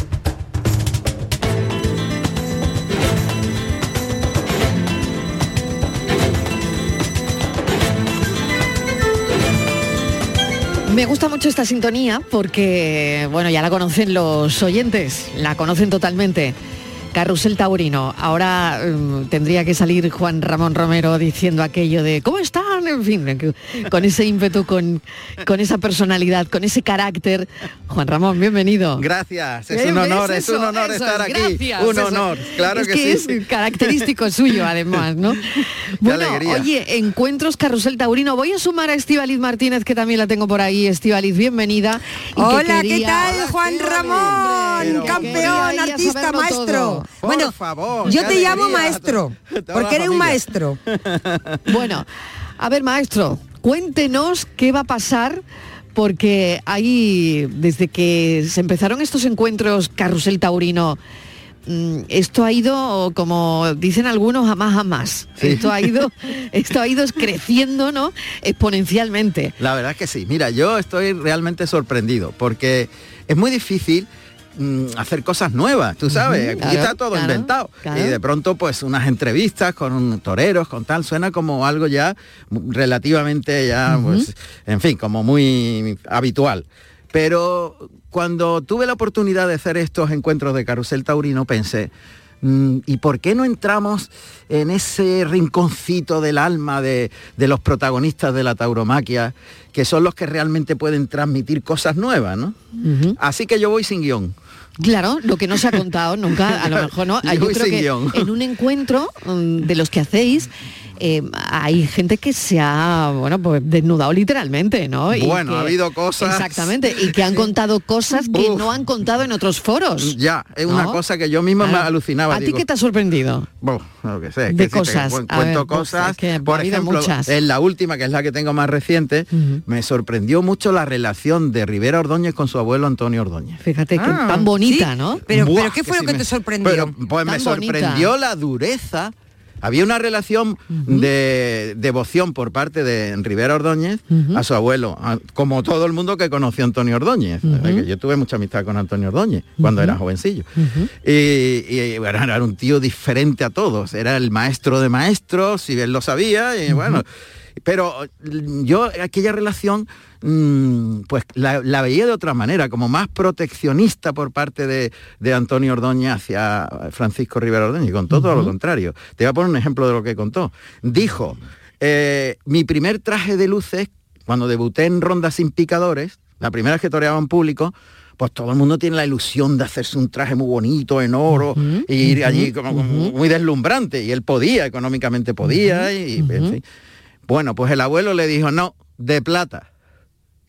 Me gusta mucho esta sintonía porque, bueno, ya la conocen los oyentes, la conocen totalmente. Carrusel Taurino. Ahora mm, tendría que salir Juan Ramón Romero diciendo aquello de ¿cómo están? En fin, con ese ímpetu, con, con esa personalidad, con ese carácter. Juan Ramón, bienvenido. Gracias, es un honor, es un honor eso estar es, aquí. gracias, un eso. honor, claro es que, que, sí. es característico suyo además, ¿no? Bueno, alegría. oye, encuentros Carrusel Taurino. Voy a sumar a Estivaliz Martínez, que también la tengo por ahí. Estivaliz, bienvenida. Y que Hola, ¿qué tal, Juan Ramón? Campeón, artista, saberlo maestro. todo. Bueno, favor, yo te llamo maestro, porque eres un maestro. Bueno, a ver, maestro, cuéntenos qué va a pasar porque hay, desde que se empezaron estos encuentros Carrusel Taurino, mm, esto ha ido, como dicen algunos, a más a más. Sí. Esto ha ido, esto ha ido creciendo, ¿no? Exponencialmente. La verdad es que sí. Mira, yo estoy realmente sorprendido porque es muy difícil mm, hacer cosas nuevas, tú sabes, aquí claro, está todo claro, inventado. claro. Y de pronto pues unas entrevistas con toreros, con tal, suena como algo ya relativamente ya, pues, en fin, como muy habitual. Pero cuando tuve la oportunidad de hacer estos encuentros de carrusel taurino, pensé, mm, ¿y por qué no entramos en ese rinconcito del alma de, de los protagonistas de la tauromaquia, que son los que realmente pueden transmitir cosas nuevas, ¿no? Así que yo voy sin guion. Claro, lo que no se ha contado nunca, a lo mejor no. Yo Yo creo que guion. en un encuentro mm, de los que hacéis, eh, hay gente que se ha, bueno, pues desnudado literalmente, ¿no? Y Bueno, que- ha habido cosas- Exactamente, y que han contado cosas que no han contado en otros foros. Ya, es una cosa que yo mismo me Claro. alucinaba. ¿A ti qué te ha sorprendido? Bueno, lo que sé, De que si te cosas. cuento ver, pues, cosas. que por ejemplo, muchas. en la última, que es la que tengo más reciente, me sorprendió mucho la relación de Rivera Ordóñez con su abuelo Antonio Ordóñez. Fíjate que Ah, tan bonita, ¿sí? ¿no? Pero, Buah, pero ¿qué fue que lo que me- te sorprendió? Pero, pues me sorprendió la dureza. Había una relación de devoción por parte de Rivera Ordóñez a su abuelo, a- como todo el mundo que conoció a Antonio Ordóñez. Yo tuve mucha amistad con Antonio Ordóñez cuando era jovencillo. Y, y, bueno, era un tío diferente a todos. Era el maestro de maestros, y él lo sabía, y bueno. Pero mm, yo aquella relación mm, pues la, la veía de otra manera, como más proteccionista por parte de, de Antonio Ordóñez hacia Francisco Rivera Ordóñez. Y contó todo lo contrario. Te voy a poner un ejemplo de lo que contó. Dijo, eh, mi primer traje de luces, cuando debuté en Rondas sin picadores, la primera vez que toreaba en público, pues todo el mundo tiene la ilusión de hacerse un traje muy bonito, en oro, y ir allí como, como muy deslumbrante. Y él podía, económicamente podía, y, en fin. Bueno, pues el abuelo le dijo, no, de plata.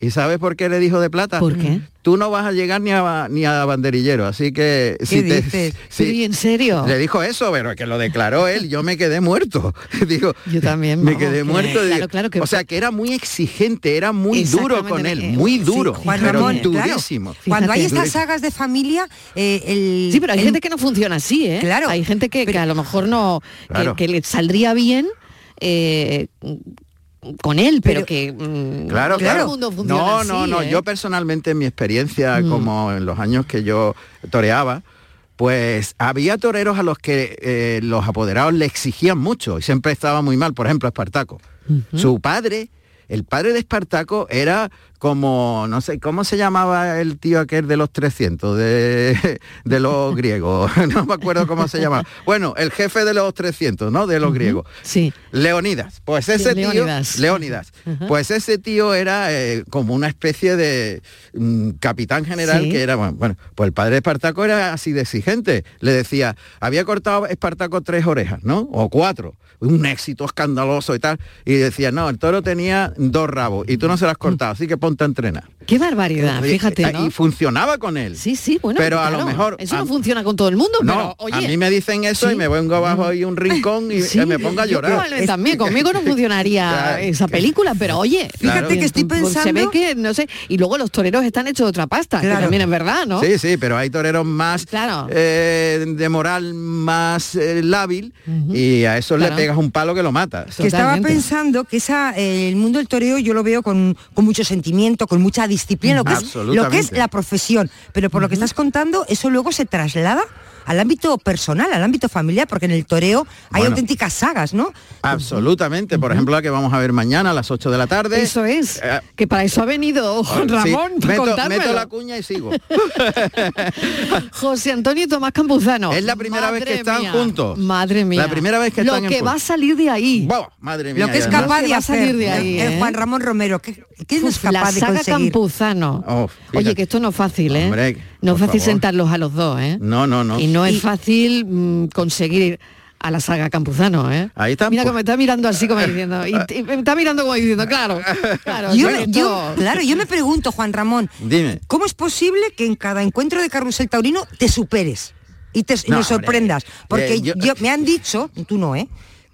¿Y sabes por qué le dijo de plata? ¿Por qué? Tú no vas a llegar ni a, ni a banderillero, así que... si te- dices? si- Sí, ¿en serio? Le dijo eso, pero que lo declaró él, yo me quedé muerto. Digo, Yo también. me quedé que- muerto. Claro, digo, claro que o sea, que era muy exigente, era muy duro con él, Exactamente, muy eh, duro, sí, Juan pero Ramón, claro. Cuando hay estas sagas de familia, eh, el... Sí, pero hay el- gente que no funciona así, ¿eh? Claro. Hay gente que, que a lo mejor no, que, le saldría bien eh, con él, pero, que mm, Claro, claro. el mundo funciona no, así, no, no. ¿eh? Yo personalmente en mi experiencia, Mm. como en los años que yo toreaba, pues había toreros a los que eh, los apoderados le exigían mucho y siempre estaba muy mal. Por ejemplo, Espartaco. Su padre, el padre de Espartaco era como, no sé, ¿cómo se llamaba el tío aquel de los 300, de, de los griegos? No me acuerdo cómo se llamaba. Bueno, el jefe de los 300, ¿no? De los griegos. Sí. Leonidas. Pues ese tío... Ajá. Pues ese tío era eh, como una especie de mm, capitán general Sí. que era, bueno, bueno, pues el padre de Espartaco era así de exigente. Le decía, había cortado Espartaco tres orejas, ¿no? O cuatro. Un éxito escandaloso y tal. Y decía, no, el toro tenía dos rabos y tú no se las has cortado, así que ponte a entrenar. Qué barbaridad, Y- fíjate, ¿no? Y funcionaba con él. Sí, sí, bueno, pero a lo mejor... Eso a- no funciona con todo el mundo, no, pero oye. a mí me dicen eso y me vengo abajo ahí un rincón y Sí, eh, me pongo a yo llorar. también, conmigo no funcionaría Claro. esa película, pero oye, Fíjate que estoy pues Se ve pensando- que, no sé, y luego los toreros están hechos de otra pasta, que también es verdad, ¿no? Sí, sí, pero hay toreros más Claro. eh, de moral más eh, lábil y a eso Claro. le pegas un palo que lo matas. que estaba pensando que esa, eh, el mundo del toreo yo lo veo con, con mucho sentimiento, con mucha disciplina, lo que, es, lo que es la profesión. Pero por lo que estás contando, eso luego se traslada al ámbito personal, al ámbito familiar, porque en el toreo hay Bueno. auténticas sagas, ¿no? Absolutamente. Por ejemplo, la que vamos a ver mañana a las 8 de la tarde. Eso es. Eh, Que para eso ha venido Juan sí, Ramón, para meto, la cuña y sigo. José Antonio y Tomás Campuzano. Es la primera vez que están mía. juntos. Madre mía. La primera vez que Lo están que va a salir de ahí. Madre mía. Lo que es capaz de hacer salir de ahí, el ¿eh? Juan Ramón Romero, ¿qué, qué es Uf, la capaz de saga conseguir? Campuzano. Oh, Oye, que esto no es fácil, ¿eh? Hombre, no es fácil favor. sentarlos a los dos, ¿eh? No, no, no. Y no es fácil mm, conseguir a la saga Campuzano, ¿eh? Ahí está. Mira que me está mirando así como diciendo, y, y me está mirando como diciendo, claro, claro. Yo, me- yo- claro, yo me pregunto, Juan Ramón, Dime. ¿cómo es posible que en cada encuentro de carrusel taurino te superes y te y No, sorprendas? Porque eh, yo- yo- me han dicho, tú no, ¿eh?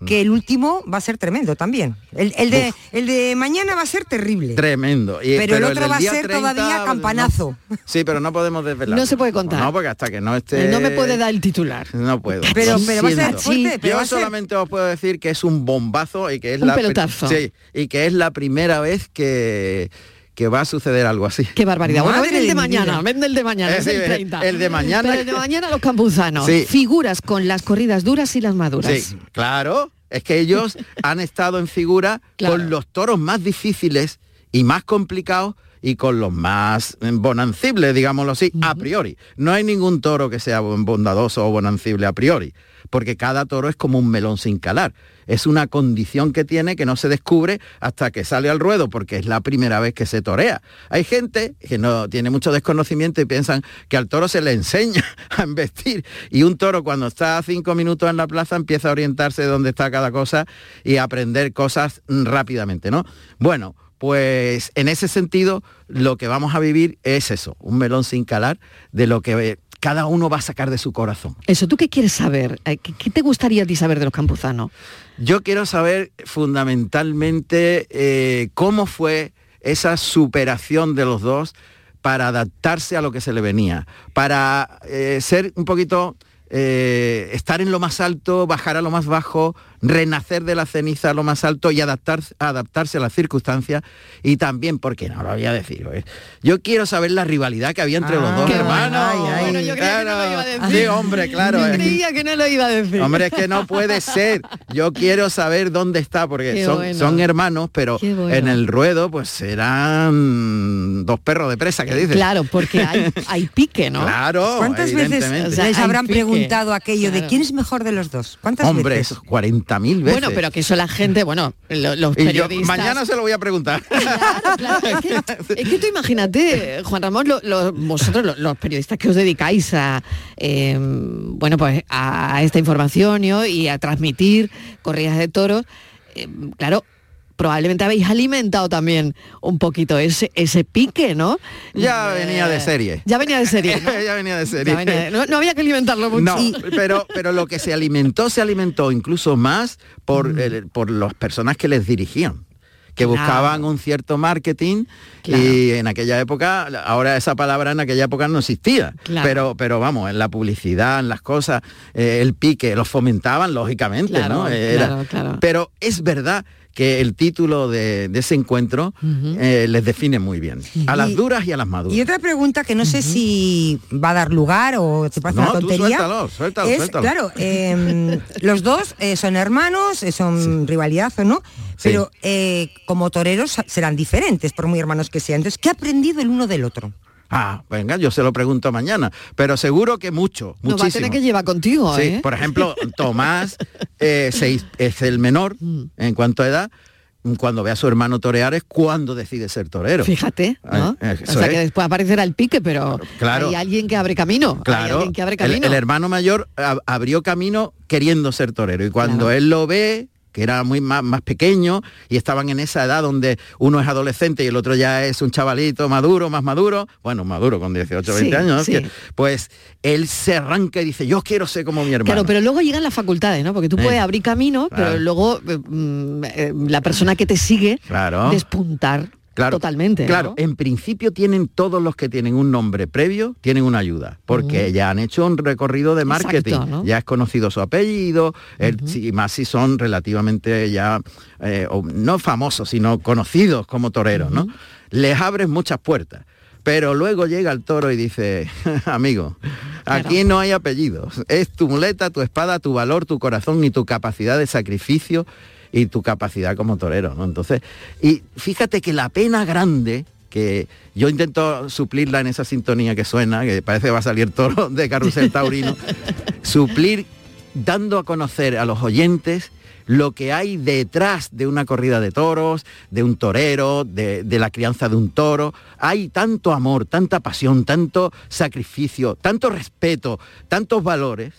Que el último va a ser tremendo también. El, el de, el de mañana va a ser terrible. Tremendo. Y- pero, el otro va a ser 30, todavía no- campanazo. sí, pero no podemos desvelar. No se puede contar. No, porque hasta que no esté... No me puede dar el titular. No puedo. Pero- pero va a ser fuerte, pero Yo va a ser- solamente os puedo decir que es un bombazo y que es Un la pelotazo. Sí, y que es la primera vez que, que va a suceder algo así. Qué barbaridad. Bueno, ven el de mañana, ven el de mañana, es el 30. el de mañana- Pero el de mañana los campuzanos. Sí. Figuras con las corridas duras y las maduras. Sí, claro. Es que ellos han estado en figura Claro. con los toros más difíciles y más complicados y con los más eh, bonancibles, digámoslo así, a priori. No hay ningún toro que sea bon- bondadoso o bonancible a priori, porque cada toro es como un melón sin calar. Es una condición que tiene que no se descubre hasta que sale al ruedo, porque es la primera vez que se torea. Hay gente que no tiene mucho desconocimiento y piensan que al toro se le enseña a embestir y un toro cuando está cinco minutos en la plaza empieza a orientarse de dónde está cada cosa y a aprender cosas mm, rápidamente, ¿no? Bueno, pues en ese sentido lo que vamos a vivir es eso, un melón sin calar de lo que eh, cada uno va a sacar de su corazón. Eso, ¿tú qué quieres saber? Eh, ¿Qué, qué te gustaría a ti saber de los campuzanos? Yo quiero saber fundamentalmente eh, cómo fue esa superación de los dos para adaptarse a lo que se le venía, para eh, ser un poquito, eh, estar en lo más alto, bajar a lo más bajo, renacer de la ceniza a lo más alto y adaptar, adaptarse a las circunstancias y también, porque no lo voy a decir, ¿eh? yo quiero saber la rivalidad que había entre los dos Qué hermanos. bueno. Bueno, yo creía que no lo iba a decir. Sí, hombre, claro. Yo es que- creía que no lo iba a decir. Hombre, es que no puede ser. Yo quiero saber dónde está, porque son, bueno. son hermanos, pero bueno. en el ruedo pues serán dos perros de presa, que dices. Claro, porque hay, hay pique, ¿no? Claro, ¿Cuántas veces evidentemente. O sea, les hay habrán pique. Preguntado aquello de quién es mejor de los dos? ¿Cuántas Hombre, veces? esos 40.000 veces. Bueno, pero que eso la gente, bueno, lo- los y yo periodistas... mañana se lo voy a preguntar. Claro, es, que, es que tú imagínate, Juan Ramón, lo- lo- vosotros, lo- los, periodistas que os dedicáis a, eh, bueno, pues a, a esta información ¿no? y a transmitir corridas de toros, eh, claro, probablemente habéis alimentado también un poquito ese, ese pique, ¿no? ya Eh, venía de serie. Ya venía de serie. ¿no? ya venía de serie. Ya venía de- no, no había que alimentarlo mucho. No, pero, pero lo que se alimentó, se alimentó incluso más por, el- por las personas que les dirigían que Mm. Claro. buscaban un cierto marketing Claro. y en aquella época, ahora esa palabra en aquella época no existía, Claro. pero, pero vamos, en la publicidad, en las cosas, eh, el pique, los fomentaban lógicamente, ¿no? Era- claro, claro. Pero es verdad que el título de, de ese encuentro eh, les define muy bien, a las Y- duras y a las maduras. Y otra pregunta que no sé si va a dar lugar o te parece No, una tú tontería. suéltalo, suéltalo, es, suéltalo. Claro, eh, los dos eh, son hermanos, eh, son rivalidad o no, pero como toreros serán diferentes, por muy hermanos que sean. Entonces, ¿qué ha aprendido el uno del otro? Ah, venga, yo se lo pregunto mañana, pero seguro que mucho, Nos va a muchísimo. tener que llevar contigo, Sí, ¿eh? por ejemplo, Tomás eh, se- es el menor Mm. en cuanto a edad. Cuando ve a su hermano torear es cuando decide ser torero. Fíjate, ¿no? O sea es. que después aparecerá el pique, pero Claro. hay alguien que abre camino. Claro, alguien que abre camino. el hermano mayor ab- abrió camino queriendo ser torero y cuando él lo ve que era muy más, más pequeño y estaban en esa edad donde uno es adolescente y el otro ya es un chavalito maduro, más maduro, bueno, maduro con 18 20 Sí, años, sí. que- pues él se arranca y dice, yo quiero ser como mi hermano. Claro, pero luego llegan las facultades, ¿no? Porque tú Eh, puedes abrir camino, pero luego eh, mm, eh, la persona que te sigue Claro. despuntar Claro, totalmente. ¿no? Claro, en principio tienen todos los que tienen un nombre previo, tienen una ayuda, porque ya han hecho un recorrido de marketing, Exacto, ¿no? ya es conocido su apellido, el- si- más si son relativamente ya, eh, o no famosos, sino conocidos como toreros, ¿no? Les abres muchas puertas. Pero luego llega el toro y dice, amigo, aquí no hay apellidos. Es tu muleta, tu espada, tu valor, tu corazón y tu capacidad de sacrificio y tu capacidad como torero, ¿no? Entonces, y fíjate que la pena grande que yo intento suplirla en esa sintonía que suena, que parece que va a salir toro de carrusel taurino, suplir dando a conocer a los oyentes lo que hay detrás de una corrida de toros, de un torero, de, de la crianza de un toro. Hay tanto amor, tanta pasión, tanto sacrificio, tanto respeto, tantos valores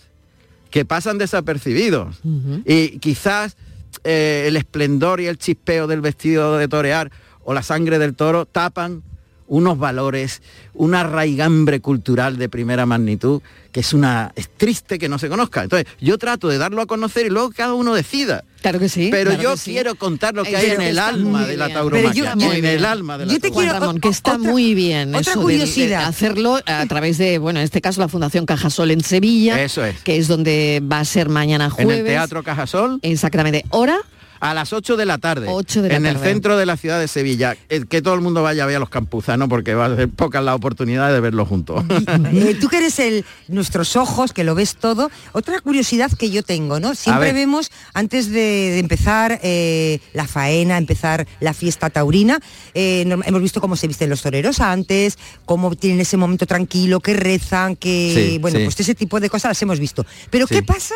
que pasan desapercibidos. Y quizás eh, el esplendor y el chispeo del vestido de torear o la sangre del toro tapan unos valores, una raigambre cultural de primera magnitud, que es una es triste que no se conozca. Entonces, yo trato de darlo a conocer y luego cada uno decida. Claro que sí. Pero claro yo sí. quiero contar lo que Eh, hay en el alma de la tauromaquia. Pero yo- en el alma de la Juan tauromaquia. Ramón, que está muy bien otra eso de- de curiosidad. hacerlo a través de, bueno, en este caso la Fundación Cajasol en Sevilla, Eso es. que es donde va a ser mañana En jueves. el Teatro Cajasol. Exactamente. ¿Hora? A las 8 de la tarde. 8 de la en el centro de la ciudad de Sevilla. Eh, Que todo el mundo vaya a ver a los campuzanos porque va a ser pocas las oportunidades de verlos juntos. Eh, tú que eres el, nuestros ojos, que lo ves todo, otra curiosidad que yo tengo, ¿no? Siempre vemos, antes de, de empezar eh, la faena, empezar la fiesta taurina, eh, hemos visto cómo se visten los toreros antes, cómo tienen ese momento tranquilo, que rezan, que... Sí, bueno, sí. pues ese tipo de cosas las hemos visto. Pero ¿qué pasa?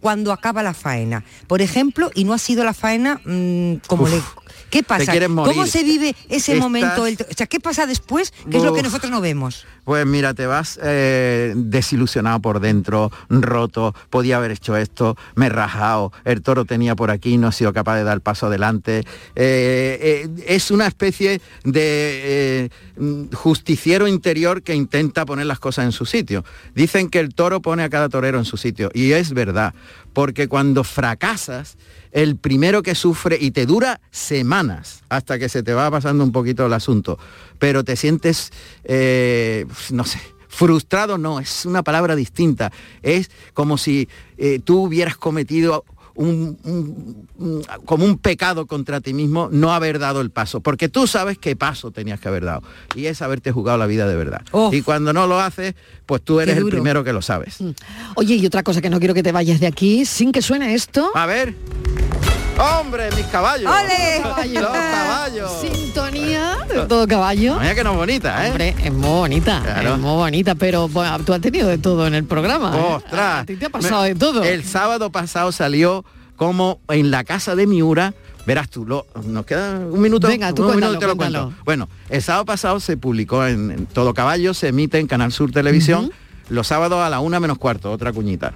Cuando acaba la faena, por ejemplo, y no ha sido la faena mm, como Uf, le... ¿Qué pasa? morir. ¿Cómo se vive ese Estás- momento? El- o sea, ¿qué pasa después? ¿Qué es lo que nosotros no vemos? Pues mira, te vas eh, desilusionado por dentro, roto, podía haber hecho esto, me he rajado, el toro tenía por aquí, no he sido capaz de dar paso adelante. Eh, eh, es una especie de mm, justiciero interior que intenta poner las cosas en su sitio. Dicen que el toro pone a cada torero en su sitio, y es verdad, porque cuando fracasas, el primero que sufre y te dura semanas hasta que se te va pasando un poquito el asunto, pero te sientes, eh, no sé, frustrado no, es una palabra distinta, es como si eh, tú hubieras cometido un, un- un- como un pecado contra ti mismo no haber dado el paso, porque tú sabes qué paso tenías que haber dado, y es haberte jugado la vida de verdad. Y cuando no lo haces, pues tú eres el primero que lo sabes. Oye, y otra cosa que no quiero que te vayas de aquí sin que suene esto. A ver. ¡Hombre, mis caballos! ¡Ole! Los caballos. Sintonía de todo caballo. Mira que no es bonita, ¿eh? Hombre, es muy bonita, Claro. es muy bonita, pero bueno, tú has tenido de todo en el programa. ¿eh? ¡Ostras! A ti te ha pasado Me- de todo. El sábado pasado salió como en la casa de Miura. Verás tú, lo- nos queda un minuto. Venga, tú cuéntalo, minuto y te lo cuéntalo. cuento. Bueno, el sábado pasado se publicó en, en Todo Caballo, se emite en Canal Sur Televisión, los sábados a la una menos cuarto, otra cuñita.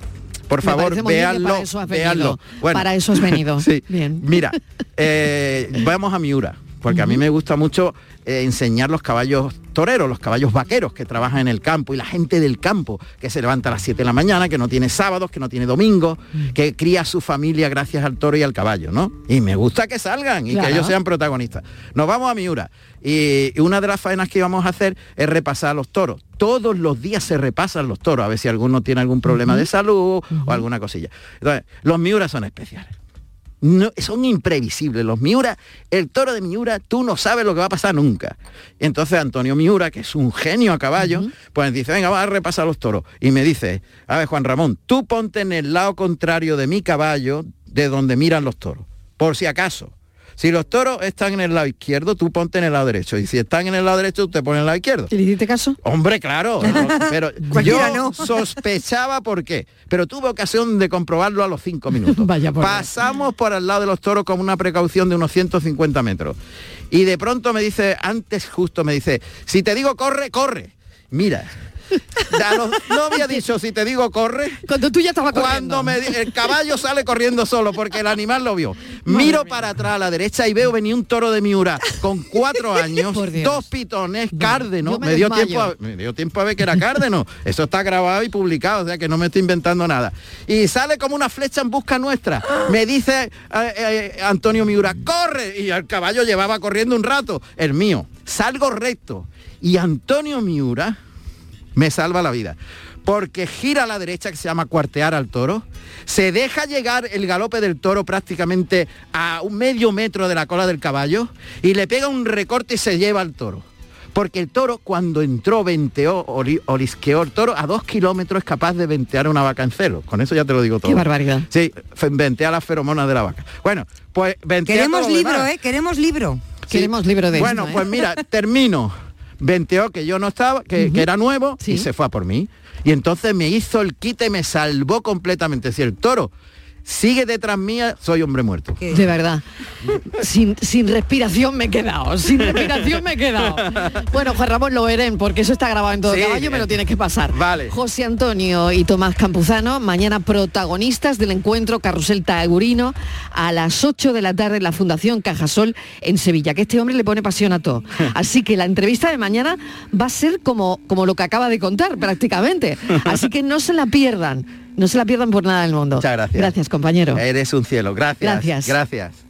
Por favor, véanlo, para eso has venido. véanlo. Para eso has venido. sí. Bien. Mira, eh, vamos a Miura, porque a mí me gusta mucho eh, enseñar los caballos toreros, los caballos vaqueros que trabajan en el campo y la gente del campo que se levanta a las 7 de la mañana, que no tiene sábados, que no tiene domingos, que cría a su familia gracias al toro y al caballo, ¿no? Y me gusta que salgan y Claro. que ellos sean protagonistas. Nos vamos a Miura y una de las faenas que íbamos a hacer es repasar a los toros. Todos los días se repasan los toros, a ver si alguno tiene algún problema de salud o alguna cosilla. Entonces, los Miura son especiales. No, son imprevisibles. Los Miura, el toro de Miura, tú no sabes lo que va a pasar nunca. Entonces Antonio Miura, que es un genio a caballo, pues dice, venga, vamos a repasar los toros. Y me dice, a ver, Juan Ramón, tú ponte en el lado contrario de mi caballo, de donde miran los toros, por si acaso. Si los toros están en el lado izquierdo, tú ponte en el lado derecho. Y si están en el lado derecho, tú te pones en el lado izquierdo. ¿Y le hiciste caso? Hombre, claro. no, pero yo no. sospechaba por qué. Pero tuve ocasión de comprobarlo a los cinco minutos. Vaya por Dios. Pasamos por al lado de los toros con una precaución de unos 150 metros. Y de pronto me dice, antes justo me dice, si te digo corre, corre. Mira. A los- no había dicho si te digo corre. Cuando tú ya estabas cuando me el caballo sale corriendo solo porque el animal lo vio. Miro para atrás a la derecha y veo venir un toro de miura con cuatro años dos pitones cárdeno. me me dio tiempo a, me dio tiempo a ver que era cárdeno. Eso está grabado y publicado o sea que no me estoy inventando nada. Y sale como una flecha en busca nuestra. Me dice eh, eh, Antonio Miura corre y el caballo llevaba corriendo un rato. El mío salgo recto. Y Antonio Miura me salva la vida. Porque gira a la derecha, que se llama cuartear al toro, se deja llegar el galope del toro prácticamente a un medio metro de la cola del caballo y le pega un recorte y se lleva al toro. Porque el toro cuando entró venteó, orisqueó el toro a dos kilómetros es capaz de ventear una vaca en celo. Con eso ya te lo digo todo. Qué barbaridad. Sí, ventea las feromonas de la vaca. Bueno, pues ventea Queremos libro, demás. ¿eh? Queremos libro. Queremos libro de Bueno, esto, ¿eh? pues mira, termino. Venteó que yo no estaba, que, que era nuevo y se fue a por mí. Y entonces me hizo el quite, me salvó completamente. Si el toro sigue detrás mía, soy hombre muerto. De verdad. Sin, sin respiración me he quedado. Sin respiración me he quedado. Bueno, Juan Ramón lo verán, porque eso está grabado en todo Sí, caballo, me lo eh, tienes que pasar. vale. José Antonio y Tomás Campuzano, mañana protagonistas del encuentro Carrusel Taurino a las 8 de la tarde en la Fundación Cajasol en Sevilla, que este hombre le pone pasión a todo. Así que la entrevista de mañana va a ser como, como lo que acaba de contar prácticamente. Así que no se la pierdan. No se la pierdan por nada del mundo. Muchas gracias. Gracias, compañero. Eres un cielo. Gracias. Gracias. Gracias.